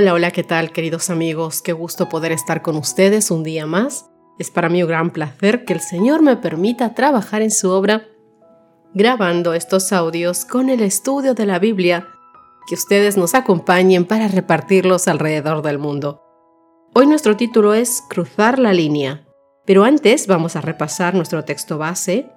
Hola, hola, ¿qué tal queridos amigos? Qué gusto poder estar con ustedes un día más. Es para mí un gran placer que el Señor me permita trabajar en su obra grabando estos audios con el estudio de la Biblia, que ustedes nos acompañen para repartirlos alrededor del mundo. Hoy nuestro título es Cruzar la línea, pero antes vamos a repasar nuestro texto base,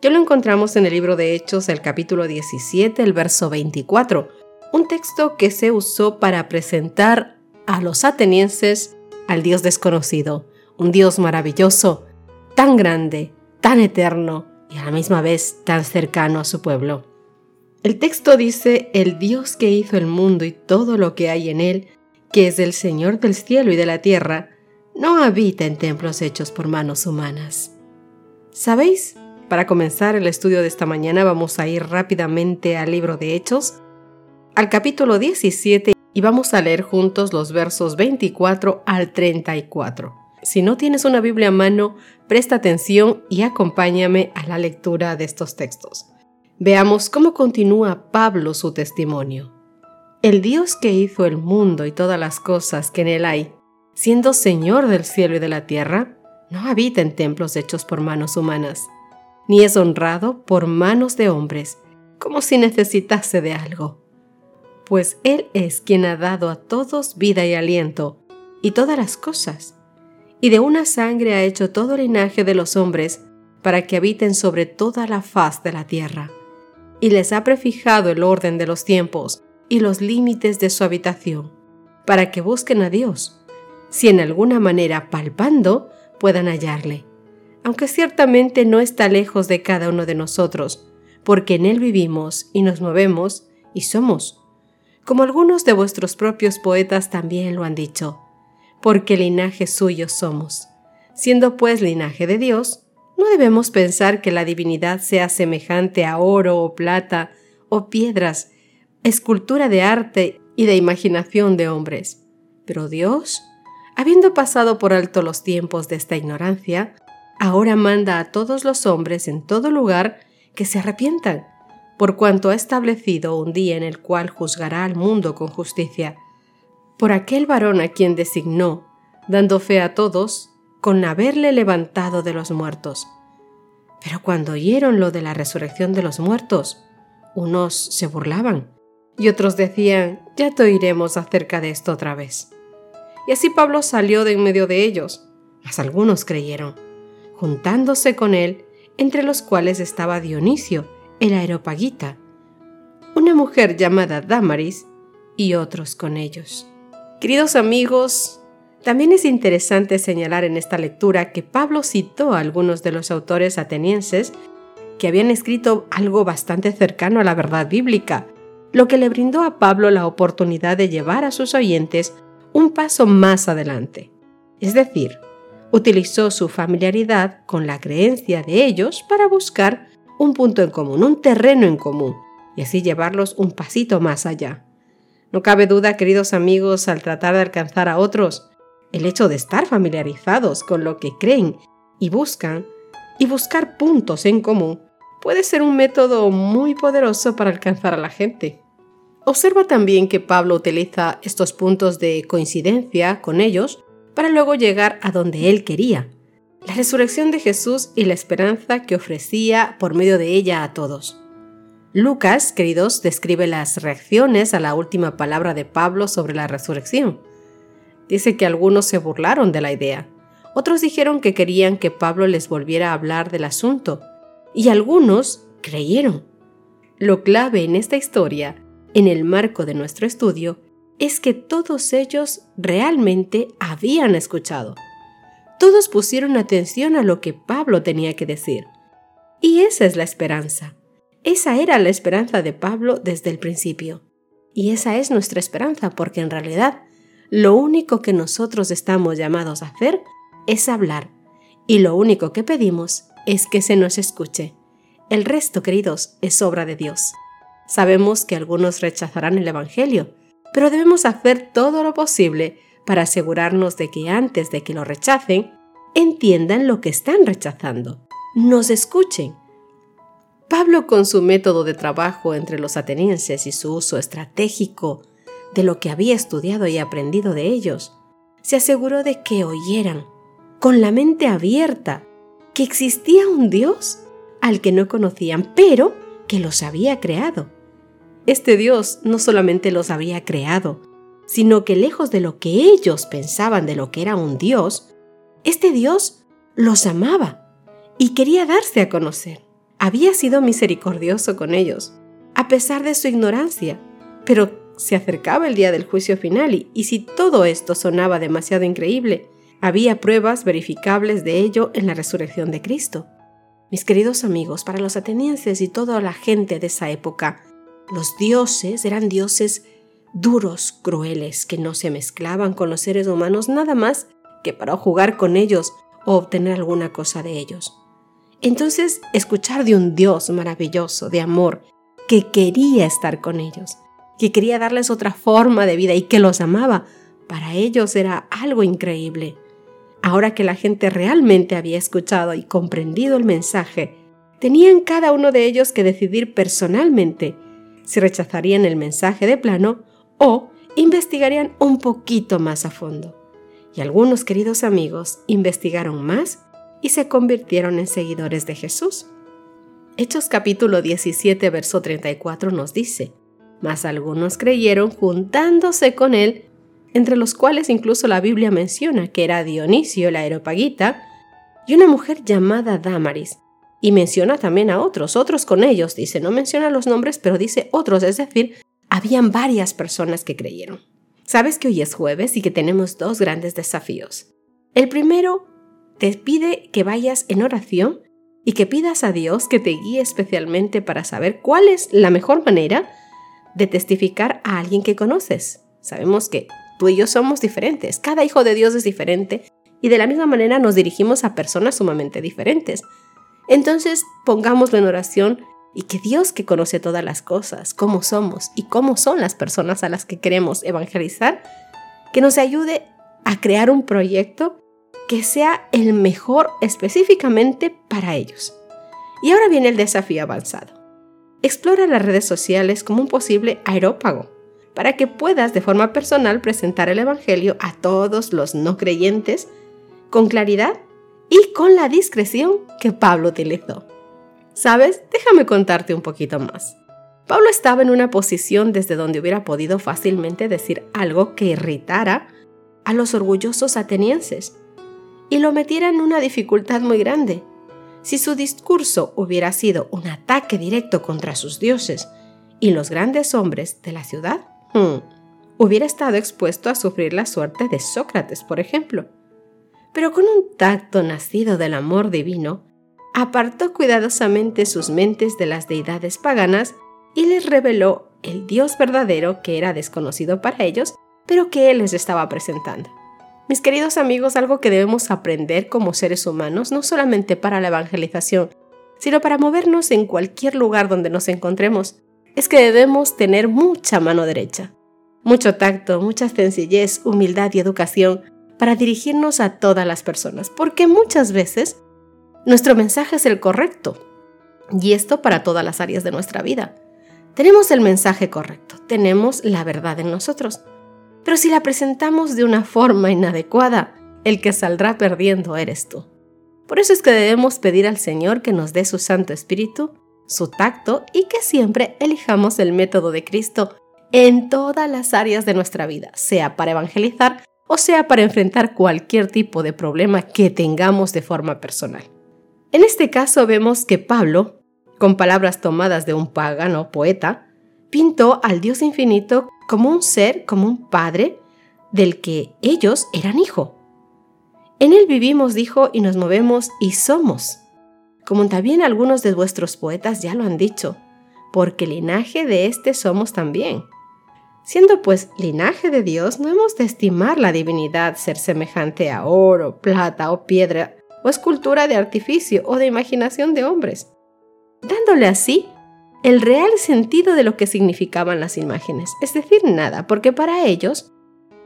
que lo encontramos en el libro de Hechos, el capítulo 17, el verso 24 un texto que se usó para presentar a los atenienses al Dios desconocido, un Dios maravilloso, tan grande, tan eterno y a la misma vez tan cercano a su pueblo. El texto dice, el Dios que hizo el mundo y todo lo que hay en él, que es el Señor del cielo y de la tierra, no habita en templos hechos por manos humanas. ¿Sabéis? Para comenzar el estudio de esta mañana vamos a ir rápidamente al libro de Hechos, al capítulo 17 y vamos a leer juntos los versos 24 al 34. Si no tienes una Biblia a mano, presta atención y acompáñame a la lectura de estos textos. Veamos cómo continúa Pablo su testimonio. El Dios que hizo el mundo y todas las cosas que en él hay, siendo Señor del cielo y de la tierra, no habita en templos hechos por manos humanas, ni es honrado por manos de hombres, como si necesitase de algo pues Él es quien ha dado a todos vida y aliento, y todas las cosas, y de una sangre ha hecho todo linaje de los hombres, para que habiten sobre toda la faz de la tierra, y les ha prefijado el orden de los tiempos y los límites de su habitación, para que busquen a Dios, si en alguna manera palpando puedan hallarle, aunque ciertamente no está lejos de cada uno de nosotros, porque en Él vivimos y nos movemos y somos como algunos de vuestros propios poetas también lo han dicho, porque linaje suyo somos. Siendo pues linaje de Dios, no debemos pensar que la divinidad sea semejante a oro o plata o piedras, escultura de arte y de imaginación de hombres. Pero Dios, habiendo pasado por alto los tiempos de esta ignorancia, ahora manda a todos los hombres en todo lugar que se arrepientan por cuanto ha establecido un día en el cual juzgará al mundo con justicia, por aquel varón a quien designó, dando fe a todos, con haberle levantado de los muertos. Pero cuando oyeron lo de la resurrección de los muertos, unos se burlaban y otros decían, ya te oiremos acerca de esto otra vez. Y así Pablo salió de en medio de ellos, mas algunos creyeron, juntándose con él, entre los cuales estaba Dionisio, el Aeropagita, una mujer llamada Damaris y otros con ellos. Queridos amigos, también es interesante señalar en esta lectura que Pablo citó a algunos de los autores atenienses que habían escrito algo bastante cercano a la verdad bíblica, lo que le brindó a Pablo la oportunidad de llevar a sus oyentes un paso más adelante. Es decir, utilizó su familiaridad con la creencia de ellos para buscar un punto en común, un terreno en común, y así llevarlos un pasito más allá. No cabe duda, queridos amigos, al tratar de alcanzar a otros, el hecho de estar familiarizados con lo que creen y buscan, y buscar puntos en común, puede ser un método muy poderoso para alcanzar a la gente. Observa también que Pablo utiliza estos puntos de coincidencia con ellos para luego llegar a donde él quería, la resurrección de Jesús y la esperanza que ofrecía por medio de ella a todos. Lucas, queridos, describe las reacciones a la última palabra de Pablo sobre la resurrección. Dice que algunos se burlaron de la idea, otros dijeron que querían que Pablo les volviera a hablar del asunto, y algunos creyeron. Lo clave en esta historia, en el marco de nuestro estudio, es que todos ellos realmente habían escuchado todos pusieron atención a lo que Pablo tenía que decir. Y esa es la esperanza. Esa era la esperanza de Pablo desde el principio. Y esa es nuestra esperanza porque en realidad lo único que nosotros estamos llamados a hacer es hablar, y lo único que pedimos es que se nos escuche. El resto, queridos, es obra de Dios. Sabemos que algunos rechazarán el Evangelio, pero debemos hacer todo lo posible para asegurarnos de que antes de que lo rechacen, entiendan lo que están rechazando, nos escuchen. Pablo con su método de trabajo entre los atenienses y su uso estratégico de lo que había estudiado y aprendido de ellos, se aseguró de que oyeran, con la mente abierta, que existía un Dios al que no conocían, pero que los había creado. Este Dios no solamente los había creado, sino que lejos de lo que ellos pensaban de lo que era un Dios, este Dios los amaba y quería darse a conocer. Había sido misericordioso con ellos, a pesar de su ignorancia, pero se acercaba el día del juicio final y, y si todo esto sonaba demasiado increíble, había pruebas verificables de ello en la resurrección de Cristo. Mis queridos amigos, para los atenienses y toda la gente de esa época, los dioses eran dioses duros, crueles, que no se mezclaban con los seres humanos nada más que para jugar con ellos o obtener alguna cosa de ellos. Entonces, escuchar de un Dios maravilloso, de amor, que quería estar con ellos, que quería darles otra forma de vida y que los amaba, para ellos era algo increíble. Ahora que la gente realmente había escuchado y comprendido el mensaje, tenían cada uno de ellos que decidir personalmente si rechazarían el mensaje de plano o investigarían un poquito más a fondo. Y algunos queridos amigos investigaron más y se convirtieron en seguidores de Jesús. Hechos capítulo 17, verso 34 nos dice, mas algunos creyeron juntándose con él entre los cuales incluso la Biblia menciona que era Dionisio la Aeropagita y una mujer llamada Damaris. Y menciona también a otros, otros con ellos, dice, no menciona los nombres, pero dice otros, es decir, habían varias personas que creyeron. Sabes que hoy es jueves y que tenemos dos grandes desafíos. El primero, te pide que vayas en oración y que pidas a Dios que te guíe especialmente para saber cuál es la mejor manera de testificar a alguien que conoces. Sabemos que Tú y yo somos diferentes, cada hijo de Dios es diferente y de la misma manera nos dirigimos a personas sumamente diferentes. Entonces pongámoslo en oración y que Dios que conoce todas las cosas, cómo somos y cómo son las personas a las que queremos evangelizar, que nos ayude a crear un proyecto que sea el mejor específicamente para ellos. Y ahora viene el desafío avanzado. Explora las redes sociales como un posible aerópago para que puedas de forma personal presentar el Evangelio a todos los no creyentes con claridad y con la discreción que Pablo utilizó. ¿Sabes? Déjame contarte un poquito más. Pablo estaba en una posición desde donde hubiera podido fácilmente decir algo que irritara a los orgullosos atenienses y lo metiera en una dificultad muy grande. Si su discurso hubiera sido un ataque directo contra sus dioses y los grandes hombres de la ciudad, Hmm. Hubiera estado expuesto a sufrir la suerte de Sócrates, por ejemplo. Pero con un tacto nacido del amor divino, apartó cuidadosamente sus mentes de las deidades paganas y les reveló el Dios verdadero que era desconocido para ellos, pero que Él les estaba presentando. Mis queridos amigos, algo que debemos aprender como seres humanos, no solamente para la evangelización, sino para movernos en cualquier lugar donde nos encontremos, es que debemos tener mucha mano derecha, mucho tacto, mucha sencillez, humildad y educación para dirigirnos a todas las personas, porque muchas veces nuestro mensaje es el correcto, y esto para todas las áreas de nuestra vida. Tenemos el mensaje correcto, tenemos la verdad en nosotros, pero si la presentamos de una forma inadecuada, el que saldrá perdiendo eres tú. Por eso es que debemos pedir al Señor que nos dé su Santo Espíritu su tacto y que siempre elijamos el método de Cristo en todas las áreas de nuestra vida, sea para evangelizar o sea para enfrentar cualquier tipo de problema que tengamos de forma personal. En este caso vemos que Pablo, con palabras tomadas de un pagano poeta, pintó al Dios infinito como un ser, como un padre, del que ellos eran hijo. En él vivimos, dijo, y nos movemos y somos como también algunos de vuestros poetas ya lo han dicho, porque linaje de éste somos también. Siendo pues linaje de Dios, no hemos de estimar la divinidad ser semejante a oro, plata o piedra, o escultura de artificio o de imaginación de hombres, dándole así el real sentido de lo que significaban las imágenes, es decir, nada, porque para ellos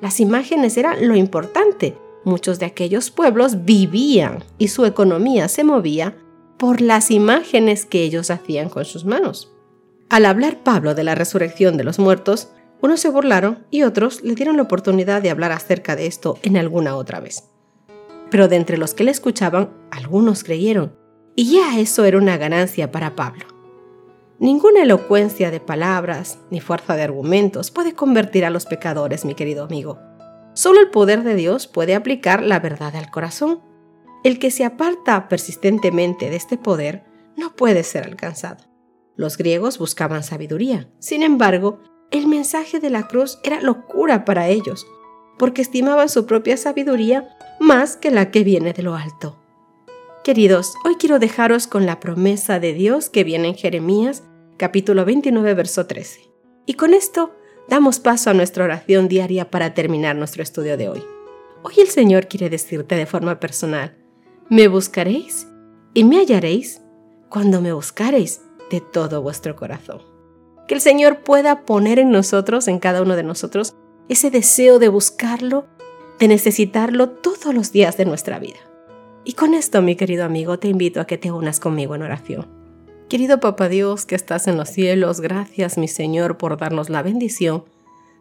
las imágenes eran lo importante. Muchos de aquellos pueblos vivían y su economía se movía por las imágenes que ellos hacían con sus manos. Al hablar Pablo de la resurrección de los muertos, unos se burlaron y otros le dieron la oportunidad de hablar acerca de esto en alguna otra vez. Pero de entre los que le escuchaban, algunos creyeron, y ya eso era una ganancia para Pablo. Ninguna elocuencia de palabras ni fuerza de argumentos puede convertir a los pecadores, mi querido amigo. Solo el poder de Dios puede aplicar la verdad al corazón. El que se aparta persistentemente de este poder no puede ser alcanzado. Los griegos buscaban sabiduría. Sin embargo, el mensaje de la cruz era locura para ellos, porque estimaban su propia sabiduría más que la que viene de lo alto. Queridos, hoy quiero dejaros con la promesa de Dios que viene en Jeremías capítulo 29 verso 13. Y con esto damos paso a nuestra oración diaria para terminar nuestro estudio de hoy. Hoy el Señor quiere decirte de forma personal, me buscaréis y me hallaréis cuando me buscaréis de todo vuestro corazón. Que el Señor pueda poner en nosotros, en cada uno de nosotros, ese deseo de buscarlo, de necesitarlo todos los días de nuestra vida. Y con esto, mi querido amigo, te invito a que te unas conmigo en oración. Querido Papa Dios que estás en los cielos, gracias mi Señor por darnos la bendición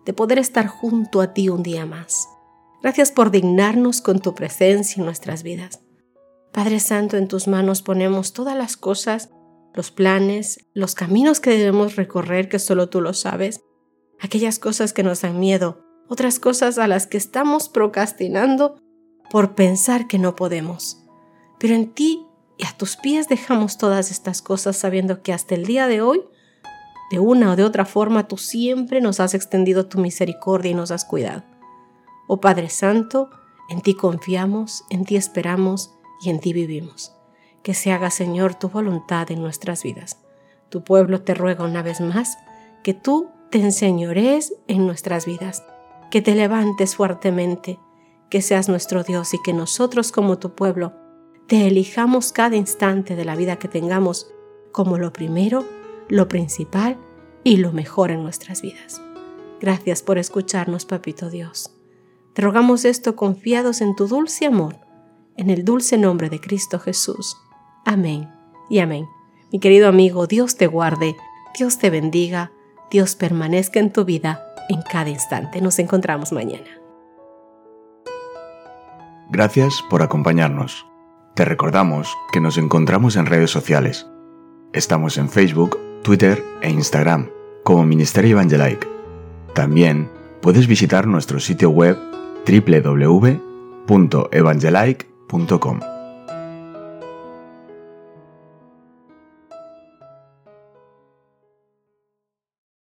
de poder estar junto a ti un día más. Gracias por dignarnos con tu presencia en nuestras vidas. Padre Santo, en tus manos ponemos todas las cosas, los planes, los caminos que debemos recorrer que solo tú lo sabes, aquellas cosas que nos dan miedo, otras cosas a las que estamos procrastinando por pensar que no podemos. Pero en ti y a tus pies dejamos todas estas cosas sabiendo que hasta el día de hoy, de una o de otra forma, tú siempre nos has extendido tu misericordia y nos has cuidado. Oh Padre Santo, en ti confiamos, en ti esperamos y en ti vivimos. Que se haga, Señor, tu voluntad en nuestras vidas. Tu pueblo te ruega una vez más que tú te en nuestras vidas, que te levantes fuertemente, que seas nuestro Dios y que nosotros como tu pueblo te elijamos cada instante de la vida que tengamos como lo primero, lo principal y lo mejor en nuestras vidas. Gracias por escucharnos, Papito Dios. Te rogamos esto confiados en tu dulce amor, en el dulce nombre de Cristo Jesús. Amén y amén. Mi querido amigo, Dios te guarde, Dios te bendiga, Dios permanezca en tu vida en cada instante. Nos encontramos mañana. Gracias por acompañarnos. Te recordamos que nos encontramos en redes sociales. Estamos en Facebook, Twitter e Instagram como Ministerio Evangelike. También puedes visitar nuestro sitio web www.evangelike.com.